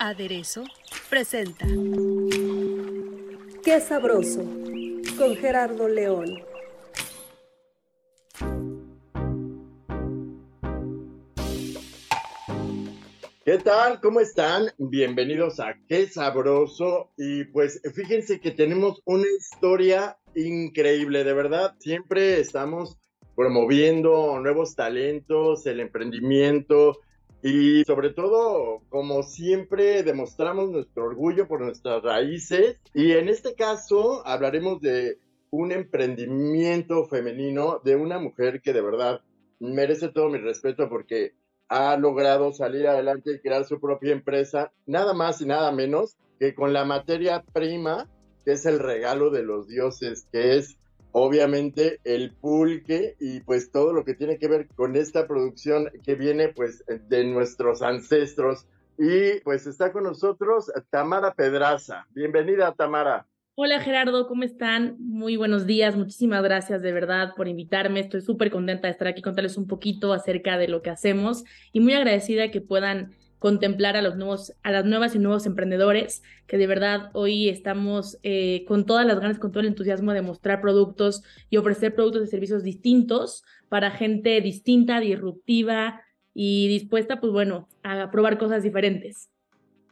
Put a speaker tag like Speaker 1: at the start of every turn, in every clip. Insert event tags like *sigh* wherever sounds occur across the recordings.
Speaker 1: Aderezo presenta
Speaker 2: Qué sabroso con Gerardo León.
Speaker 3: ¿Qué tal? ¿Cómo están? Bienvenidos a Qué Sabroso. Y pues fíjense que tenemos una historia increíble, de verdad. Siempre estamos promoviendo nuevos talentos, el emprendimiento y sobre todo, como siempre, demostramos nuestro orgullo por nuestras raíces. Y en este caso hablaremos de un emprendimiento femenino de una mujer que de verdad merece todo mi respeto porque ha logrado salir adelante y crear su propia empresa, nada más y nada menos que con la materia prima, que es el regalo de los dioses, que es obviamente el pulque y pues todo lo que tiene que ver con esta producción que viene pues de nuestros ancestros. Y pues está con nosotros Tamara Pedraza. Bienvenida, Tamara.
Speaker 4: Hola Gerardo, ¿cómo están? Muy buenos días, muchísimas gracias de verdad por invitarme. Estoy súper contenta de estar aquí, contarles un poquito acerca de lo que hacemos y muy agradecida que puedan contemplar a los nuevos, a las nuevas y nuevos emprendedores, que de verdad hoy estamos eh, con todas las ganas, con todo el entusiasmo de mostrar productos y ofrecer productos y servicios distintos para gente distinta, disruptiva y dispuesta, pues bueno, a probar cosas diferentes.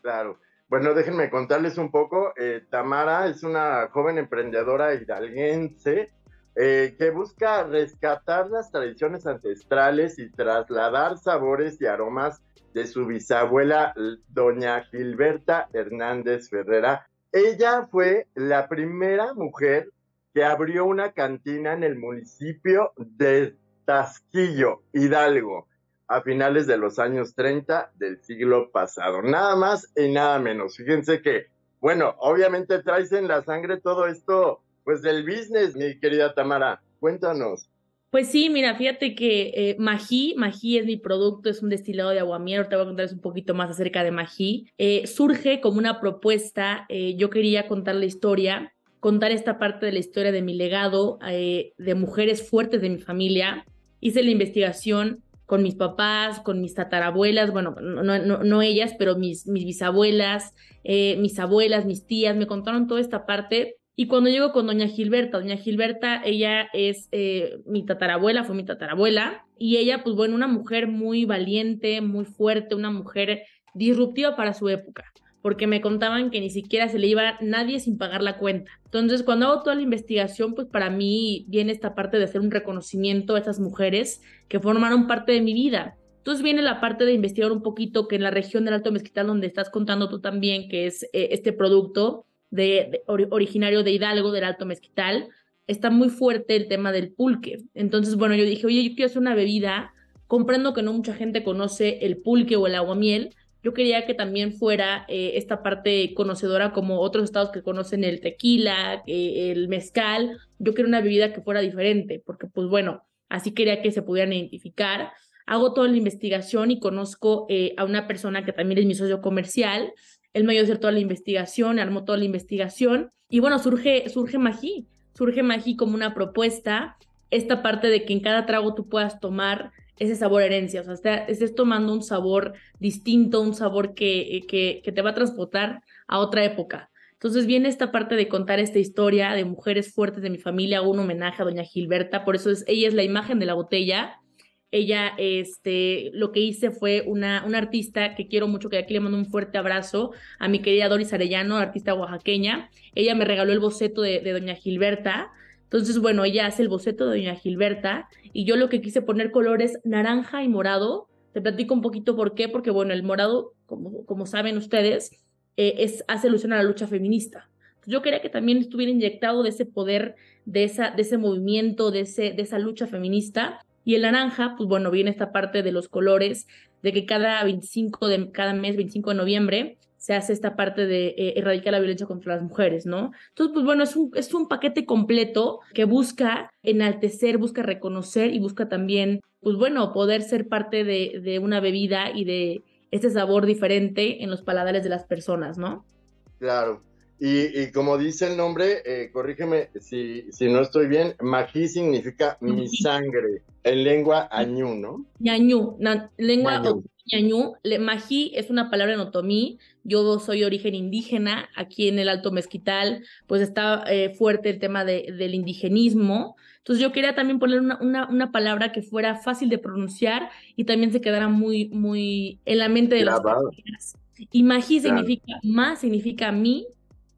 Speaker 3: Claro. Bueno, déjenme contarles un poco. Eh, Tamara es una joven emprendedora hidalguense eh, que busca rescatar las tradiciones ancestrales y trasladar sabores y aromas de su bisabuela, doña Gilberta Hernández Ferrera. Ella fue la primera mujer que abrió una cantina en el municipio de Tasquillo, Hidalgo a finales de los años 30 del siglo pasado. Nada más y nada menos. Fíjense que, bueno, obviamente traes en la sangre todo esto, pues del business, mi querida Tamara. Cuéntanos.
Speaker 4: Pues sí, mira, fíjate que eh, Magí, Magí es mi producto, es un destilado de aguamiel, te voy a contarles un poquito más acerca de Magí. Eh, surge como una propuesta, eh, yo quería contar la historia, contar esta parte de la historia de mi legado, eh, de mujeres fuertes de mi familia. Hice la investigación con mis papás, con mis tatarabuelas, bueno, no, ellas, pero mis, bisabuelas, mis abuelas, mis tías, me contaron toda esta parte. Y cuando llego con doña Gilberta, doña Gilberta, ella es eh, mi tatarabuela, fue mi tatarabuela, y ella, pues bueno, una mujer muy valiente, muy fuerte, una mujer disruptiva para su época porque me contaban que ni siquiera se le iba nadie sin pagar la cuenta. Entonces, cuando hago toda la investigación, pues para mí viene esta parte de hacer un reconocimiento a esas mujeres que formaron parte de mi vida. Entonces viene la parte de investigar un poquito que en la región del Alto Mezquital, donde estás contando tú también, que es eh, este producto de, originario de Hidalgo, del Alto Mezquital, está muy fuerte el tema del pulque. Entonces, bueno, yo dije, oye, yo quiero hacer una bebida, comprendo que no mucha gente conoce el pulque o el aguamiel, yo quería que también fuera eh, esta parte conocedora como otros estados que conocen el tequila, eh, el mezcal. Yo quería una bebida que fuera diferente, porque pues bueno, así quería que se pudieran identificar. Hago toda la investigación y conozco eh, a una persona que también es mi socio comercial. Él me ayudó a hacer toda la investigación, armó toda la investigación. Y bueno, surge, surge Magí. Surge Magí como una propuesta. Esta parte de que en cada trago tú puedas tomar ese sabor herencia, o sea, estés tomando un sabor distinto, un sabor que, que, que, te va a transportar a otra época. Entonces viene esta parte de contar esta historia de mujeres fuertes de mi familia, un homenaje a doña Gilberta, por eso es, ella es la imagen de la botella. Ella, este, lo que hice fue una, una artista que quiero mucho, que aquí le mando un fuerte abrazo a mi querida Doris Arellano, artista oaxaqueña. Ella me regaló el boceto de, doña Gilberta entonces, bueno, ella hace el boceto de Doña Gilberta y yo lo que quise poner colores naranja y morado. Te platico un poquito por qué, porque bueno, el morado, como, como saben ustedes, eh, es, hace alusión a la lucha feminista. yo quería que también estuviera inyectado de ese poder, de, esa, de ese movimiento, de, ese, de esa lucha feminista. Y el naranja, pues bueno, viene esta parte de los colores, de que cada 25 de cada mes, 25 de noviembre, se hace esta parte de eh, erradicar la violencia contra las mujeres, ¿no? Entonces, pues bueno, es un, es un paquete completo que busca enaltecer, busca reconocer y busca también, pues bueno, poder ser parte de, de una bebida y de este sabor diferente en los paladares de las personas, ¿no?
Speaker 3: Claro. Y, como dice el nombre, eh, corrígeme si, si no estoy bien, mají significa mi sangre, en lengua añú, ¿no?
Speaker 4: Ñañú, lengua ñañú. Mají es una palabra en otomí. Yo soy de origen indígena, aquí en el Alto Mezquital, pues está eh, fuerte el tema de, del indigenismo. Entonces yo quería también poner una, una, una, palabra que fuera fácil de pronunciar y también se quedara muy, muy en la mente de las personas. Y mají significa, más significa mí,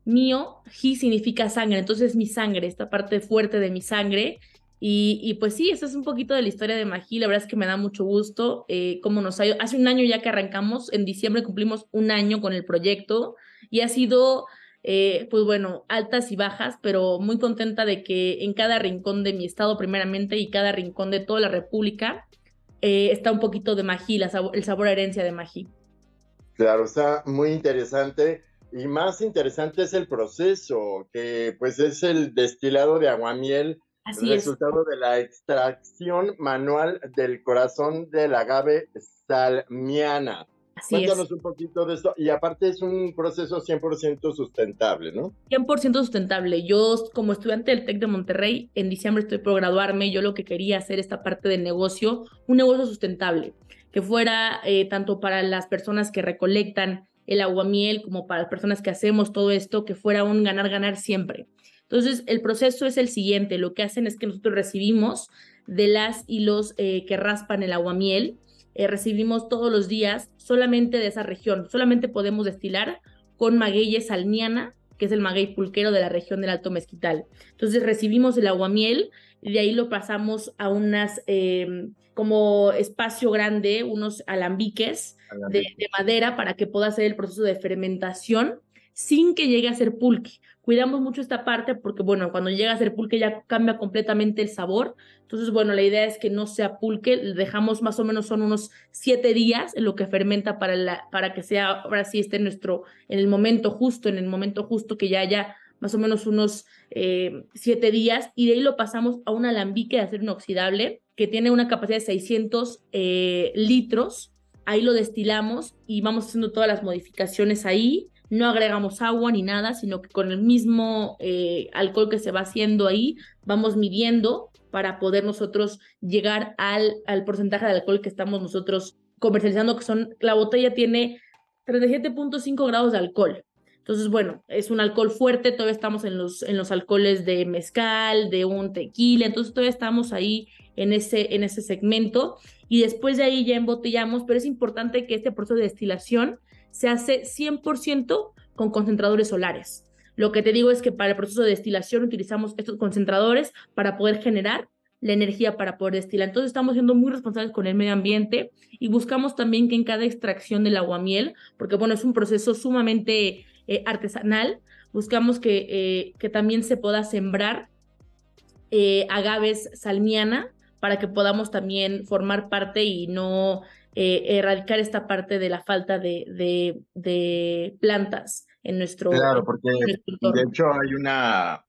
Speaker 4: mío, ji significa sangre, entonces mi sangre, esta parte fuerte de mi sangre. Y, pues sí, eso es un poquito de la historia de Magí, la verdad es que me da mucho gusto eh, nos ha. Hace un año ya que arrancamos, en diciembre cumplimos un año con el proyecto y ha sido, eh, pues bueno, altas y bajas, pero muy contenta de que en cada rincón de mi estado primeramente y cada rincón de toda la República eh, está un poquito de Magí, el sabor herencia de Magí.
Speaker 3: Claro, está muy interesante. Y más interesante es el proceso, que pues es el destilado de aguamiel, Así resultado de la extracción manual del corazón del agave salmiana. Así Cuéntanos un poquito de esto. Y aparte es un proceso 100% sustentable, ¿no?
Speaker 4: 100% sustentable. Yo, como estudiante del TEC de Monterrey, en diciembre estoy por graduarme. Yo lo que quería hacer esta parte del negocio, un negocio sustentable, que fuera eh, tanto para las personas que recolectan el aguamiel, como para las personas que hacemos todo esto, que fuera un ganar-ganar siempre. Entonces, el proceso es el siguiente. Lo que hacen es que nosotros recibimos de las y los eh, que raspan el aguamiel, eh, recibimos todos los días solamente de esa región. Solamente podemos destilar con maguey salmiana, que es el maguey pulquero de la región del Alto Mezquital. Entonces, recibimos el aguamiel y de ahí lo pasamos a unas, em, como espacio grande, unos alambiques de, madera para que pueda hacer el proceso de fermentación sin que llegue a ser pulque. Cuidamos mucho esta parte porque, bueno, cuando llega a ser pulque ya cambia completamente el sabor. Entonces, bueno, la idea es que no sea pulque, dejamos más o menos son unos siete días en lo que fermenta para, para que sea, ahora sí esté nuestro, en el momento justo, en el momento justo que ya haya más o menos unos eh, siete días y de ahí lo pasamos a un alambique de acero inoxidable que tiene una capacidad de 600 eh, litros. Ahí lo destilamos y vamos haciendo todas las modificaciones ahí. No agregamos agua ni nada, sino que con el mismo eh, alcohol que se va haciendo ahí, vamos midiendo para poder nosotros llegar al, al porcentaje de alcohol que estamos nosotros comercializando, que son, la botella tiene 37.5 grados de alcohol. Entonces, bueno, es un alcohol fuerte, todavía estamos en los, en los alcoholes de mezcal, de un tequila, entonces todavía estamos ahí en ese, en ese segmento y después de ahí ya embotellamos, pero es importante que este proceso de destilación se hace 100% con concentradores solares. Lo que te digo es que para el proceso de destilación utilizamos estos concentradores para poder generar la energía para poder destilar. Entonces estamos siendo muy responsables con el medio ambiente y buscamos también que en cada extracción del aguamiel, porque bueno, es un proceso sumamente eh, artesanal, buscamos que, eh, que, también se pueda sembrar eh, agaves salmiana para que podamos también formar parte y no erradicar esta parte de la falta de, de, plantas en nuestro
Speaker 3: Claro, porque de hecho hay una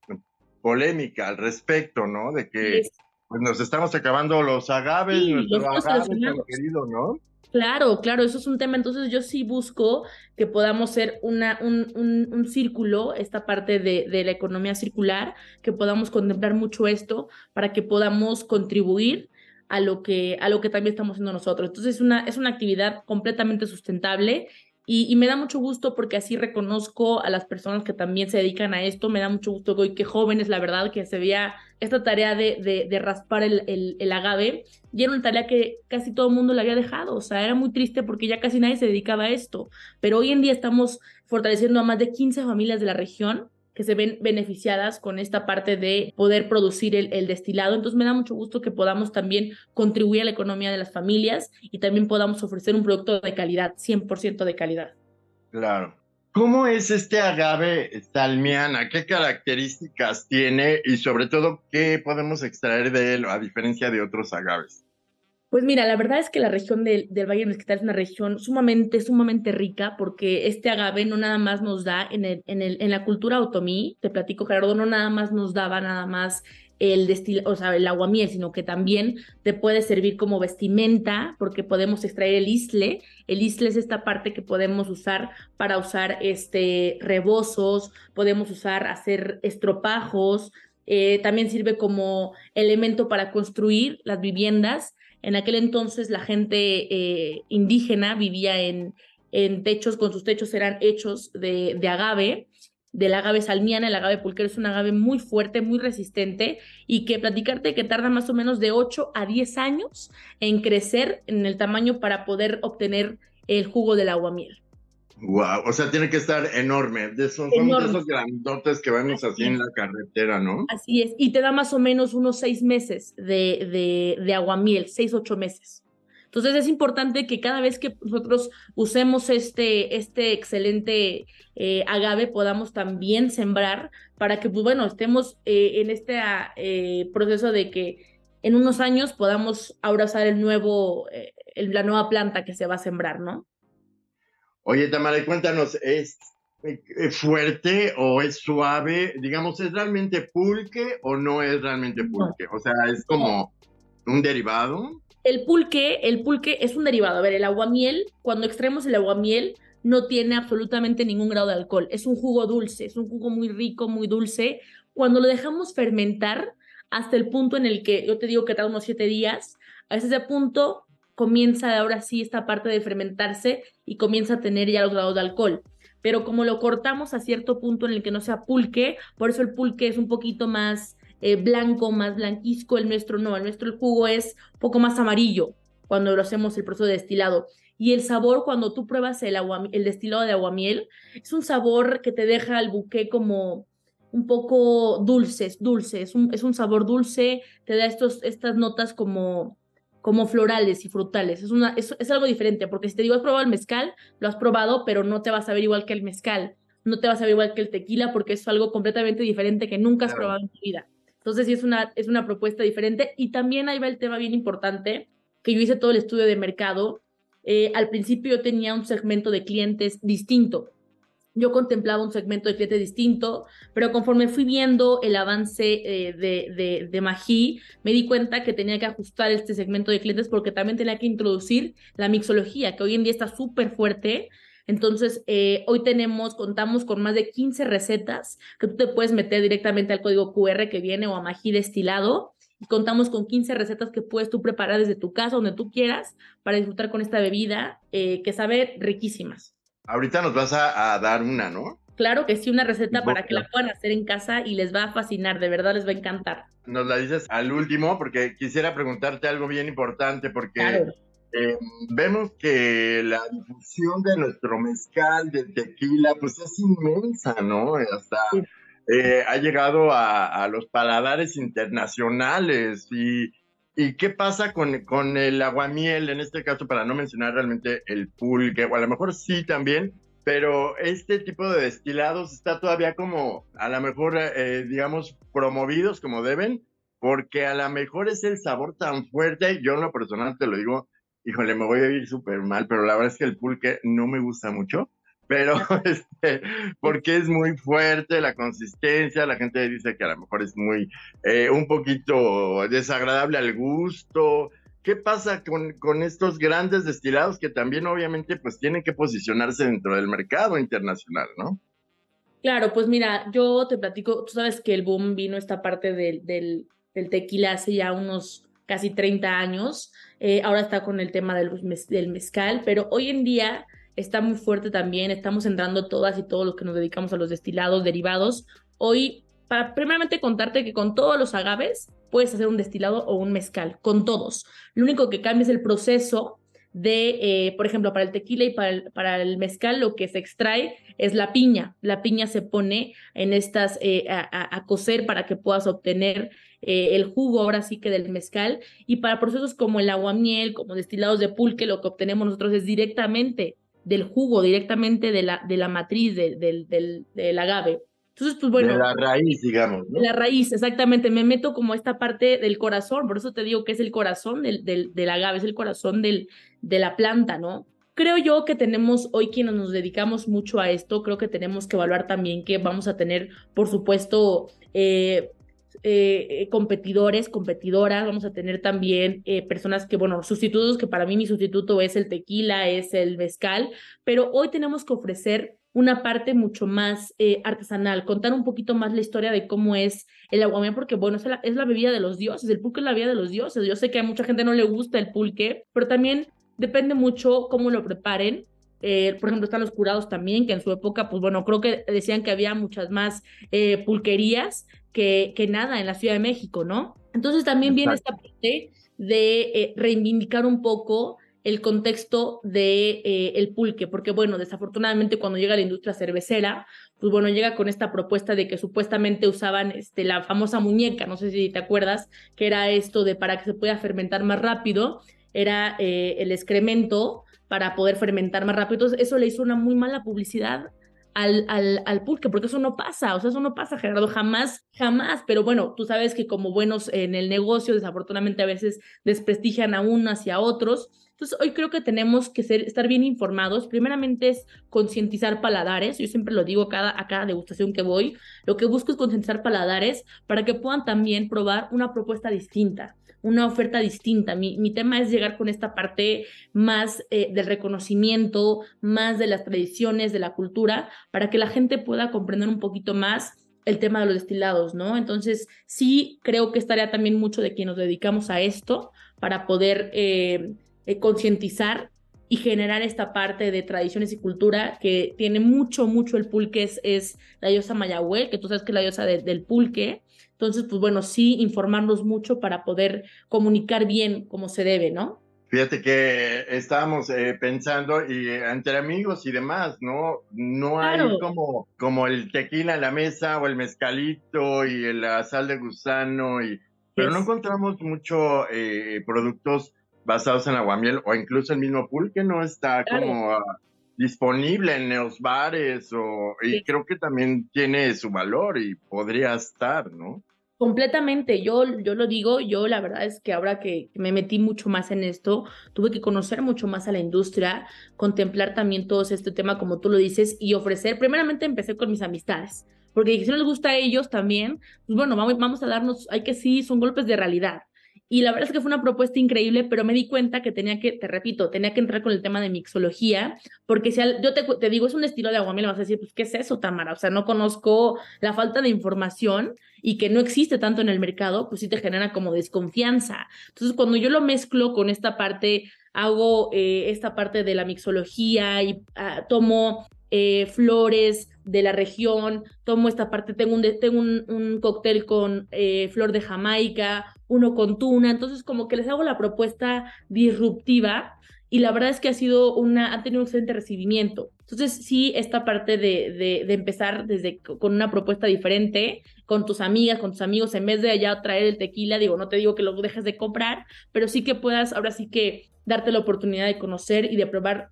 Speaker 3: polémica al respecto, ¿no? De que pues, nos estamos acabando los agaves, nuestro agave querido, ¿no?
Speaker 4: Claro, claro, eso es un tema. Entonces yo sí busco que podamos ser una, un, un, círculo, esta parte de, de, la economía circular, que podamos contemplar mucho esto para que podamos contribuir a lo que, a lo que también estamos haciendo nosotros. Entonces es una, es una actividad completamente sustentable y, me da mucho gusto porque así reconozco a las personas que también se dedican a esto. Me da mucho gusto que, que jóvenes, la verdad, que se veía esta tarea de, de, raspar el, el, agave. Y era una tarea que casi todo el mundo la había dejado. O sea, era muy triste porque ya casi nadie se dedicaba a esto. Pero hoy en día estamos fortaleciendo a más de 15 familias de la región que se ven beneficiadas con esta parte de poder producir el, destilado. Entonces me da mucho gusto que podamos también contribuir a la economía de las familias y también podamos ofrecer un producto de calidad, 100% de calidad.
Speaker 3: Claro. ¿Cómo es este agave salmiana? ¿Qué características tiene y sobre todo qué podemos extraer de él a diferencia de otros agaves?
Speaker 4: Pues mira, la verdad es que la región del, Valle del Mezquital es una región sumamente, sumamente rica porque este agave no nada más nos da en, el, en, el, en la cultura otomí, te platico Gerardo, no nada más nos daba nada más el destil, o sea, el aguamiel, sino que también te puede servir como vestimenta porque podemos extraer el isle. El isle es esta parte que podemos usar para usar este rebozos, podemos usar hacer estropajos, eh, también sirve como elemento para construir las viviendas en aquel entonces la gente eh, indígena vivía en, en techos, con sus techos eran hechos de, de agave, del agave salmiana, el agave pulquero es un agave muy fuerte, muy resistente y que platicarte que tarda más o menos de 8 a 10 años en crecer en el tamaño para poder obtener el jugo del aguamiel.
Speaker 3: Wow, o sea, tiene que estar enorme. De esos, son de esos grandotes que vemos así, en la carretera, ¿no?
Speaker 4: Así es, y te da más o menos unos seis meses de, de, de aguamiel, seis, ocho meses. Entonces es importante que cada vez que nosotros usemos este, este excelente eh, agave podamos también sembrar para que, pues bueno, estemos eh, en este eh, proceso de que en unos años podamos ahora usar el nuevo, la nueva planta que se va a sembrar, ¿no?
Speaker 3: Oye, Tamara, cuéntanos, ¿es fuerte o es suave? Digamos, ¿es realmente pulque o no es realmente pulque? O sea, ¿es como un derivado?
Speaker 4: El pulque, el pulque es un derivado. A ver, el aguamiel, cuando extraemos el aguamiel, no tiene absolutamente ningún grado de alcohol. Es un jugo dulce, es un jugo muy rico, muy dulce. Cuando lo dejamos fermentar hasta el punto en el que yo te digo que tarda unos siete días, a ese punto comienza ahora sí esta parte de fermentarse y comienza a tener ya los grados de alcohol. Pero como lo cortamos a cierto punto en el que no sea pulque, por eso el pulque es un poquito más eh, blanco, más blanquisco, el nuestro no, el nuestro el jugo es un poco más amarillo cuando lo hacemos el proceso de destilado. Y el sabor, cuando tú pruebas el, agua, el destilado de aguamiel, es un sabor que te deja el buque como un poco dulce, dulce, es un, es un sabor dulce, te da estos, estas notas como como florales y frutales. Es, una, es, es, algo diferente, porque si te digo, has probado el mezcal, lo has probado, pero no te vas a ver igual que el mezcal, no te vas a ver igual que el tequila, porque es algo completamente diferente que nunca has claro. probado en tu vida. Entonces sí es una, es una propuesta diferente. Y también ahí va el tema bien importante, que yo hice todo el estudio de mercado. Eh, al principio yo tenía un segmento de clientes distinto yo contemplaba un segmento de cliente distinto, pero conforme fui viendo el avance eh, de, de, Magí, me di cuenta que tenía que ajustar este segmento de clientes porque también tenía que introducir la mixología, que hoy en día está súper fuerte. Entonces, eh, hoy tenemos, contamos con más de 15 recetas que tú te puedes meter directamente al código QR que viene o a Magí destilado. Y contamos con 15 recetas que puedes tú preparar desde tu casa, donde tú quieras, para disfrutar con esta bebida eh, que sabe riquísimas.
Speaker 3: Ahorita nos vas a, a, dar una, ¿no?
Speaker 4: Claro que sí, una receta para que la puedan hacer en casa y les va a fascinar, de verdad les va a encantar.
Speaker 3: Nos la dices al último porque quisiera preguntarte algo bien importante porque claro. eh, vemos que la difusión de nuestro mezcal, del tequila, pues es inmensa, ¿no? Hasta sí. eh, ha llegado a, a, los paladares internacionales y ¿Y qué pasa con, con el aguamiel, en este caso, para no mencionar realmente el pulque, o a lo mejor sí también, pero este tipo de destilados está todavía como, a lo mejor, eh, digamos, promovidos como deben, porque a lo mejor es el sabor tan fuerte, yo en lo personal te lo digo, híjole, me voy a ir súper mal, pero la verdad es que el pulque no me gusta mucho pero *laughs* este, porque es muy fuerte la consistencia, la gente dice que a lo mejor es muy, eh, un poquito desagradable al gusto. ¿Qué pasa con, con, estos grandes destilados que también obviamente pues tienen que posicionarse dentro del mercado internacional, ¿no?
Speaker 4: Claro, pues mira, yo te platico, tú sabes que el boom vino esta parte del, del, del tequila hace ya unos casi 30 años, eh, ahora está con el tema del, del mezcal, pero hoy en día está muy fuerte también, estamos entrando todas y todos los que nos dedicamos a los destilados derivados. Hoy, para primeramente contarte que con todos los agaves puedes hacer un destilado o un mezcal, con todos. Lo único que cambia es el proceso de, eh, por ejemplo, para el tequila y para el, mezcal lo que se extrae es la piña. La piña se pone en estas eh, a, a, cocer para que puedas obtener eh, el jugo ahora sí que del mezcal. Y para procesos como el aguamiel, como destilados de pulque, lo que obtenemos nosotros es directamente del jugo, directamente de la, de la matriz de, de, del, del agave. Entonces, pues bueno.
Speaker 3: De la raíz, digamos.
Speaker 4: De la raíz, exactamente. Me meto como esta parte del corazón, por eso te digo que es el corazón del, del, del agave, es el corazón del, de la planta, ¿no? Creo yo que tenemos, hoy quienes nos dedicamos mucho a esto, creo que tenemos que evaluar también que vamos a tener, por supuesto, eh, eh, competidores, competidoras, vamos a tener también eh, personas que, bueno, sustitutos, que para mí mi sustituto es el tequila, es el mezcal, pero hoy tenemos que ofrecer una parte mucho más eh, artesanal, contar un poquito más la historia de cómo es el aguamiel, porque bueno, es la, bebida de los dioses, el pulque es la bebida de los dioses. Yo sé que a mucha gente no le gusta el pulque, pero también depende mucho cómo lo preparen. Eh, por ejemplo, están los curados también, que en su época, pues bueno, creo que decían que había muchas más eh, pulquerías que, que nada en la Ciudad de México, ¿no? Entonces también viene esta parte de eh, reivindicar un poco el contexto de eh, el pulque, porque bueno, desafortunadamente cuando llega la industria cervecera, pues bueno, llega con esta propuesta de que supuestamente usaban este, la famosa muñeca, no sé si te acuerdas, que era esto de para que se pueda fermentar más rápido, era eh, el excremento para poder fermentar más rápido. Entonces, eso le hizo una muy mala publicidad al, al, al, pulque, porque eso no pasa, o sea, eso no pasa, Gerardo, jamás, jamás, pero bueno, tú sabes que como buenos en el negocio, desafortunadamente a veces desprestigian a unos hacia otros, entonces, hoy creo que tenemos que ser, estar bien informados. Primeramente es concientizar paladares. Yo siempre lo digo a cada, a cada degustación que voy. Lo que busco es concientizar paladares para que puedan también probar una propuesta distinta una oferta distinta. Mi, mi, tema es llegar con esta parte más eh, del reconocimiento, más de las tradiciones, de la cultura, para que la gente pueda comprender un poquito más el tema de los destilados, ¿no? Entonces, sí creo que estaría también mucho de quien nos dedicamos a esto para poder eh, eh, concientizar y generar esta parte de tradiciones y cultura que tiene mucho, mucho el pulque, es, es la diosa Mayagüel, que tú sabes que es la diosa de, del pulque. Entonces, pues bueno, sí, informarnos mucho para poder comunicar bien como se debe, ¿no?
Speaker 3: Fíjate que estábamos eh, pensando y entre amigos y demás, ¿no? No claro. hay como, como el tequila en la mesa o el mezcalito y la sal de gusano, y, pero no encontramos mucho eh, productos basados en aguamiel o incluso el mismo pulque no está claro. como uh, disponible en los bares o, y sí. creo que también tiene su valor y podría estar, ¿no?
Speaker 4: Completamente, yo, yo lo digo, yo la verdad es que ahora que me metí mucho más en esto, tuve que conocer mucho más a la industria, contemplar también todo este tema como tú lo dices y ofrecer, primeramente empecé con mis amistades, porque si no les gusta a ellos también, pues bueno, vamos, vamos a darnos, hay que sí, son golpes de realidad, y la verdad es que fue una propuesta increíble, pero me di cuenta que tenía que, te repito, tenía que entrar con el tema de mixología, porque si al, yo te, te, digo, es un estilo de aguamiel, vas a decir, pues, ¿qué es eso, Tamara? O sea, no conozco la falta de información y que no existe tanto en el mercado, pues sí te genera como desconfianza. Entonces, cuando yo lo mezclo con esta parte, hago eh, esta parte de la mixología y uh, tomo eh, flores de la región, tomo esta parte, tengo un, tengo un, un cóctel con eh, flor de Jamaica, uno con tuna, entonces como que les hago la propuesta disruptiva y la verdad es que ha sido una, ha tenido un excelente recibimiento. Entonces sí, esta parte de, de, empezar desde con una propuesta diferente, con tus amigas, con tus amigos, en vez de allá traer el tequila, digo, no te digo que lo dejes de comprar, pero sí que puedas ahora sí que darte la oportunidad de conocer y de probar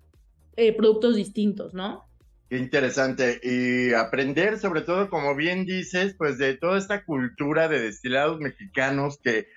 Speaker 4: eh, productos distintos, ¿no?
Speaker 3: Qué interesante. Y aprender, sobre todo, como bien dices, pues de toda esta cultura de destilados mexicanos que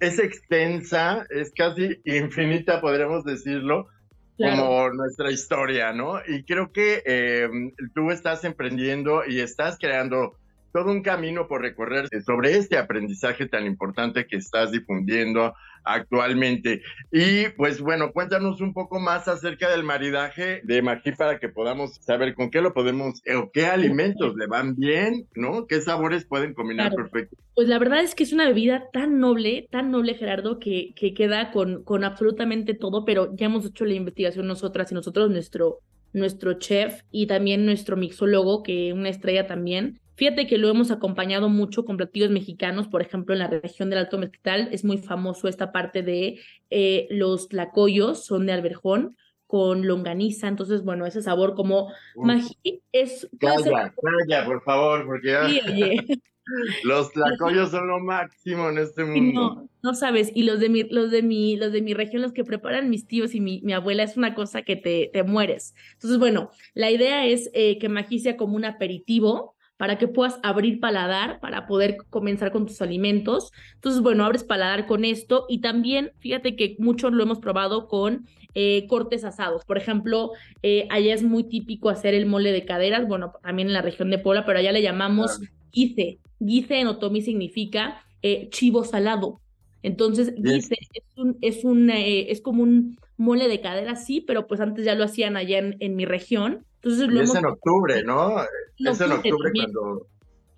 Speaker 3: es extensa, es casi *laughs* infinita, podríamos decirlo, claro. como nuestra historia, ¿no? Y creo que eh, tú estás emprendiendo y estás creando todo un camino por recorrer sobre este aprendizaje tan importante que estás difundiendo actualmente. Y pues bueno, cuéntanos un poco más acerca del maridaje de Maggi para que podamos saber con qué lo podemos, o qué alimentos le van bien, ¿no? ¿Qué sabores pueden combinar claro. perfecto?
Speaker 4: Pues la verdad es que es una bebida tan noble, tan noble, Gerardo, que, que queda con, con absolutamente todo, pero ya hemos hecho la investigación nosotras y nosotros, nuestro, nuestro chef y también nuestro mixólogo, que una estrella también, Fíjate que lo hemos acompañado mucho con platillos mexicanos, por ejemplo, en la región del Alto Mezquital es muy famoso esta parte de eh, los tlacoyos, son de alberjón con longaniza, entonces, bueno, ese sabor como Maggi es...
Speaker 3: Calla, calla, por favor, porque ya... Sí, oye. *laughs* Los tlacoyos son lo máximo en este mundo.
Speaker 4: No, no sabes, y los de mi, los de mi, los de mi región, los que preparan mis tíos y mi, mi abuela, es una cosa que te, te mueres. Entonces, bueno, la idea es eh, que Maggi sea como un aperitivo, para que puedas abrir paladar para poder comenzar con tus alimentos. Entonces, bueno, abres paladar con esto y también fíjate que muchos lo hemos probado con eh, cortes asados. Por ejemplo, eh, allá es muy típico hacer el mole de caderas, bueno, también en la región de Puebla, pero allá le llamamos guice. Guice en otomí significa eh, chivo salado. Entonces, guice es, un, es, un, es como un mole de cadera, sí, pero pues antes ya lo hacían allá en, en mi región. Entonces lo
Speaker 3: es en octubre, ¿no? es en octubre cuando,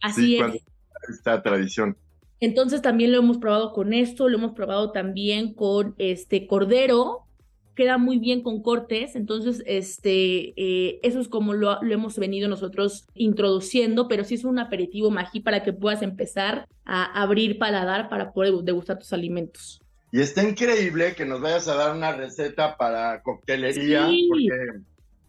Speaker 4: Así es. Cuando
Speaker 3: esta tradición.
Speaker 4: Entonces también lo hemos probado con esto, lo hemos probado también con este cordero, queda muy bien con cortes, entonces este, eh, eso es como lo, lo, hemos venido nosotros introduciendo, pero sí es un aperitivo magí para que puedas empezar a abrir paladar para poder degustar tus alimentos.
Speaker 3: Y está increíble que nos vayas a dar una receta para coctelería, porque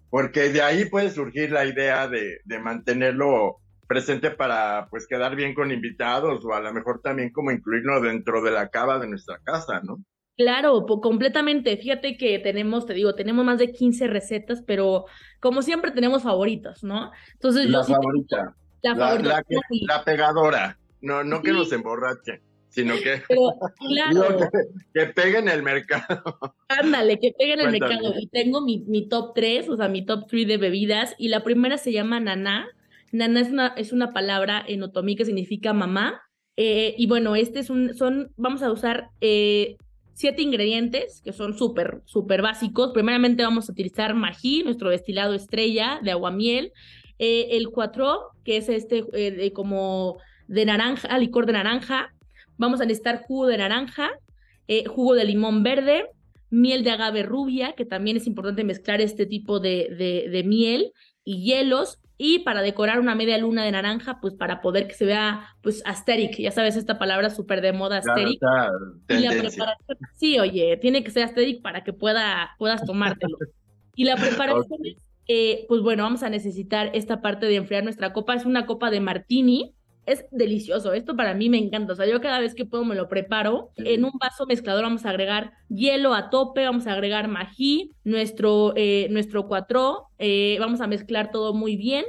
Speaker 3: porque de ahí puede surgir la idea de, mantenerlo presente para pues quedar bien con invitados o a lo mejor también como incluirlo dentro de la cava de nuestra casa, ¿no?
Speaker 4: Claro, completamente. Fíjate que tenemos, te digo, tenemos más de 15 recetas, pero como siempre tenemos favoritas, ¿no?
Speaker 3: Entonces la yo favorita, la, favorita. La, pegadora. No, no que nos emborrache sino que, *laughs*
Speaker 4: claro.
Speaker 3: que, pegue en el mercado.
Speaker 4: Ándale, que pegue en el mercado. Y tengo mi, mi top 3, o sea, mi top 3 de bebidas, y la primera se llama naná. Naná es una, es una palabra en otomí que significa mamá. Eh, y bueno, este es un, son, vamos a usar eh, siete ingredientes que son súper, súper básicos. Primeramente vamos a utilizar mají, nuestro destilado estrella de aguamiel. Eh, el cuatro, que es este de, como de naranja, licor de naranja, Vamos a necesitar jugo de naranja, eh, jugo de limón verde, miel de agave rubia, que también es importante mezclar este tipo de, de, miel y hielos. Y para decorar una media luna de naranja, pues para poder que se vea, pues, asteric. Ya sabes, esta palabra súper de moda, asteric. y la preparación, sí, oye, tiene que ser asteric para que pueda, puedas tomártelo. y la preparación es, eh, pues bueno, vamos a necesitar esta parte de enfriar nuestra copa. Es una copa de martini es delicioso. Esto para mí me encanta. O sea, yo cada vez que puedo me lo preparo. En un vaso mezclador vamos a agregar hielo a tope, vamos a agregar mají, nuestro, eh, nuestro cuatro, eh, vamos a mezclar todo muy bien.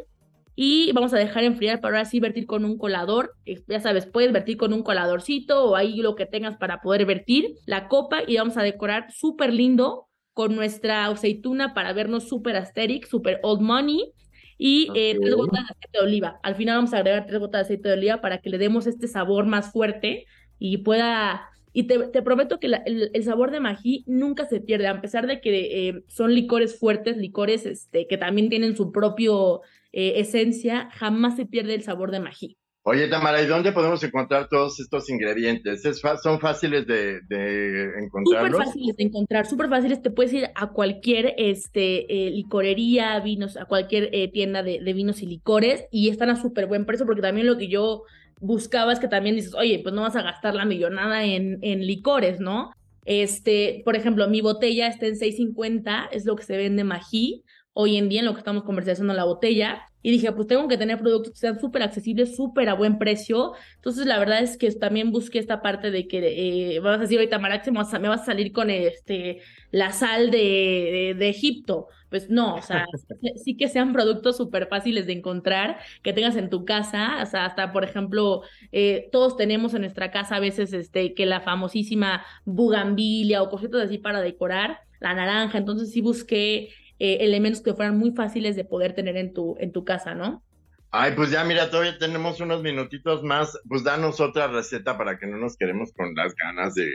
Speaker 4: Y vamos a dejar enfriar para ahora sí vertir con un colador. Eh, ya sabes, puedes vertir con un coladorcito o ahí lo que tengas para poder vertir la copa y vamos a decorar súper lindo con nuestra aceituna para vernos súper asteric, súper old money y eh, tres gotas de aceite de oliva. Al final vamos a agregar tres gotas de aceite de oliva para que le demos este sabor más fuerte y pueda... Y te, te prometo que el, el, sabor de mají nunca se pierde, a pesar de que eh, son licores fuertes, licores este, que también tienen su propio eh, esencia, jamás se pierde el sabor de mají.
Speaker 3: Oye, Tamara, ¿y dónde podemos encontrar todos estos ingredientes? ¿Son fáciles de, de encontrarlos?
Speaker 4: Súper fáciles de encontrar, súper fáciles. Te puedes ir a cualquier este, eh, licorería, vinos, a cualquier eh, tienda de, vinos y licores y están a súper buen precio porque también lo que yo buscaba es que también dices, oye, pues no vas a gastar la millonada en, en licores, ¿no? Este, por ejemplo, mi botella está en 6.50, es lo que se vende Mají hoy en día en lo que estamos conversando la botella. Y dije, pues tengo que tener productos que sean súper accesibles, súper a buen precio. Entonces, la verdad es que también busqué esta parte de que, eh, vamos a decir ahorita, Marax, me vas a salir con este, la sal de, de, Egipto. Pues no, o sea, *laughs* sí que sean productos súper fáciles de encontrar, que tengas en tu casa. O sea, hasta, por ejemplo, eh, todos tenemos en nuestra casa a veces este, que la famosísima bugambilia o cositas así para decorar, la naranja. Entonces, sí busqué eh, elementos que fueran muy fáciles de poder tener en tu, en tu casa, ¿no?
Speaker 3: Ay, pues ya mira, todavía tenemos unos minutitos más, pues danos otra receta para que no nos quedemos con las ganas de,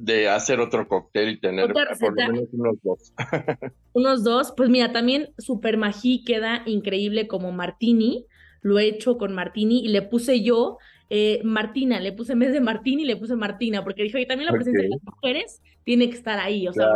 Speaker 3: de, hacer otro cóctel y tener por lo menos unos dos. *laughs*
Speaker 4: unos dos, pues mira, también Super Magí queda increíble como martini, lo he hecho con martini y le puse yo eh, Martina, le puse en vez de Martini, le puse Martina, porque dijo, y también la presencia de las mujeres tiene que estar ahí, o sea,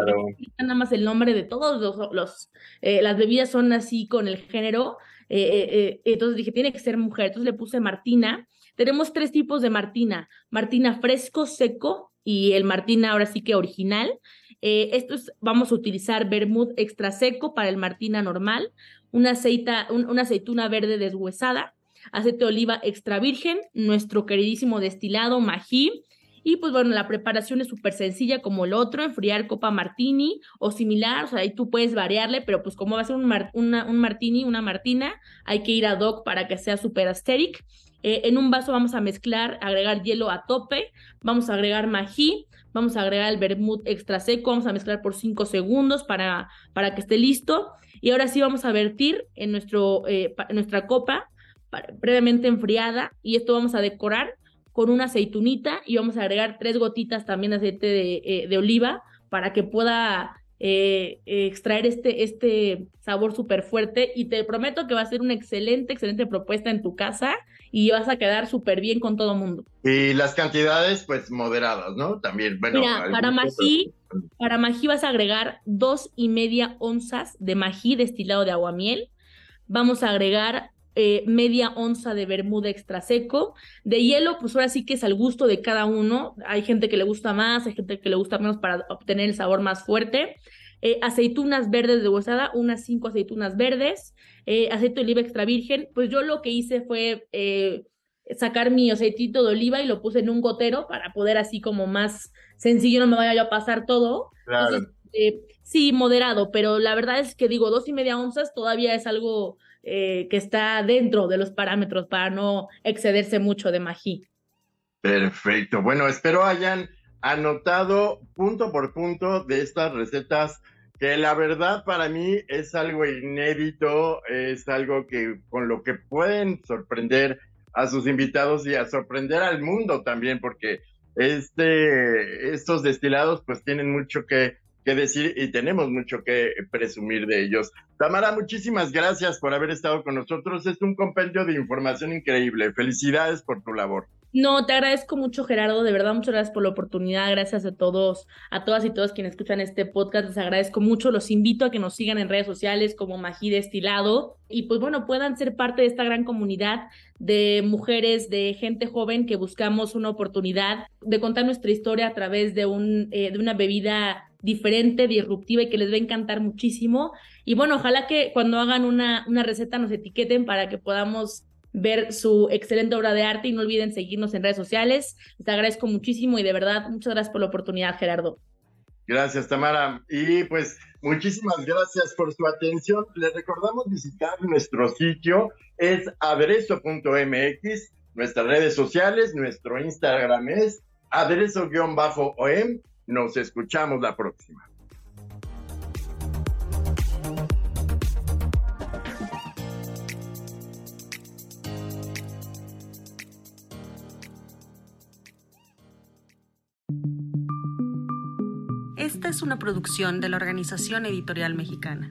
Speaker 4: nada más el nombre de todos los, los eh, las bebidas son así con el género, eh, entonces dije, tiene que ser mujer, entonces le puse Martina. Tenemos tres tipos de Martina, Martina fresco, seco y el Martina ahora sí que original. esto es, vamos a utilizar vermut extra seco para el Martina normal, una, aceita, una aceituna verde deshuesada, aceite de oliva extra virgen, nuestro queridísimo destilado, mají, Y pues bueno, la preparación es súper sencilla como el otro, enfriar copa martini o similar, o sea, ahí tú puedes variarle, pero pues como va a ser un, un martini, una martina, hay que ir a doc para que sea súper asteric. Eh, en un vaso vamos a mezclar, agregar hielo a tope, vamos a agregar mají, vamos a agregar el vermut extra seco, vamos a mezclar por 5 segundos para, para que esté listo. Y ahora sí vamos a vertir en, nuestro, eh, nuestra copa previamente enfriada y esto vamos a decorar con una aceitunita y vamos a agregar tres gotitas también de aceite de, eh, de oliva para que pueda eh, extraer este, este sabor súper fuerte y te prometo que va a ser una excelente, excelente propuesta en tu casa y vas a quedar súper bien con todo el mundo.
Speaker 3: Y las cantidades, pues moderadas, ¿no? También, bueno.
Speaker 4: Mira, para mají, para mají vas a agregar dos y media onzas de mají destilado de aguamiel. Vamos a agregar eh, media onza de bermuda extra seco. De hielo, pues ahora sí que es al gusto de cada uno. Hay gente que le gusta más, hay gente que le gusta menos para obtener el sabor más fuerte. Eh, aceitunas verdes de huesada, unas cinco aceitunas verdes. Eh, aceite de oliva extra virgen. Pues yo lo que hice fue sacar mi aceitito de oliva y lo puse en un gotero para poder así como más sencillo, no me vaya a pasar todo. sí, moderado, pero la verdad es que digo, dos y media onzas todavía es algo eh, que está dentro de los parámetros para no excederse mucho de mají.
Speaker 3: Perfecto. Bueno, espero hayan anotado punto por punto de estas recetas que la verdad para mí es algo inédito, es algo que con lo que pueden sorprender a sus invitados y a sorprender al mundo también, porque este, estos destilados pues tienen mucho que que decir y tenemos mucho que presumir de ellos. Tamara, muchísimas gracias por haber estado con nosotros. Es un compendio de información increíble. Felicidades por tu labor.
Speaker 4: No, te agradezco mucho, Gerardo. De verdad, muchas gracias por la oportunidad. Gracias a todos, a todas y todos quienes escuchan este podcast. Les agradezco mucho. Los invito a que nos sigan en redes sociales como Magí Destilado y pues bueno, puedan ser parte de esta gran comunidad de mujeres, de gente joven que buscamos una oportunidad de contar nuestra historia a través de, un, eh, de una bebida diferente, disruptiva y que les va a encantar muchísimo. Y bueno, ojalá que cuando hagan una, una receta nos etiqueten para que podamos ver su excelente obra de arte y no olviden seguirnos en redes sociales. Les agradezco muchísimo y de verdad, muchas gracias por la oportunidad, Gerardo.
Speaker 3: Gracias, Tamara. Y pues muchísimas gracias por su atención. Les recordamos visitar nuestro sitio, es aderezo.mx, nuestras redes sociales, nuestro Instagram es aderezo-om nos escuchamos la próxima.
Speaker 5: Esta es una producción de la Organización Editorial Mexicana.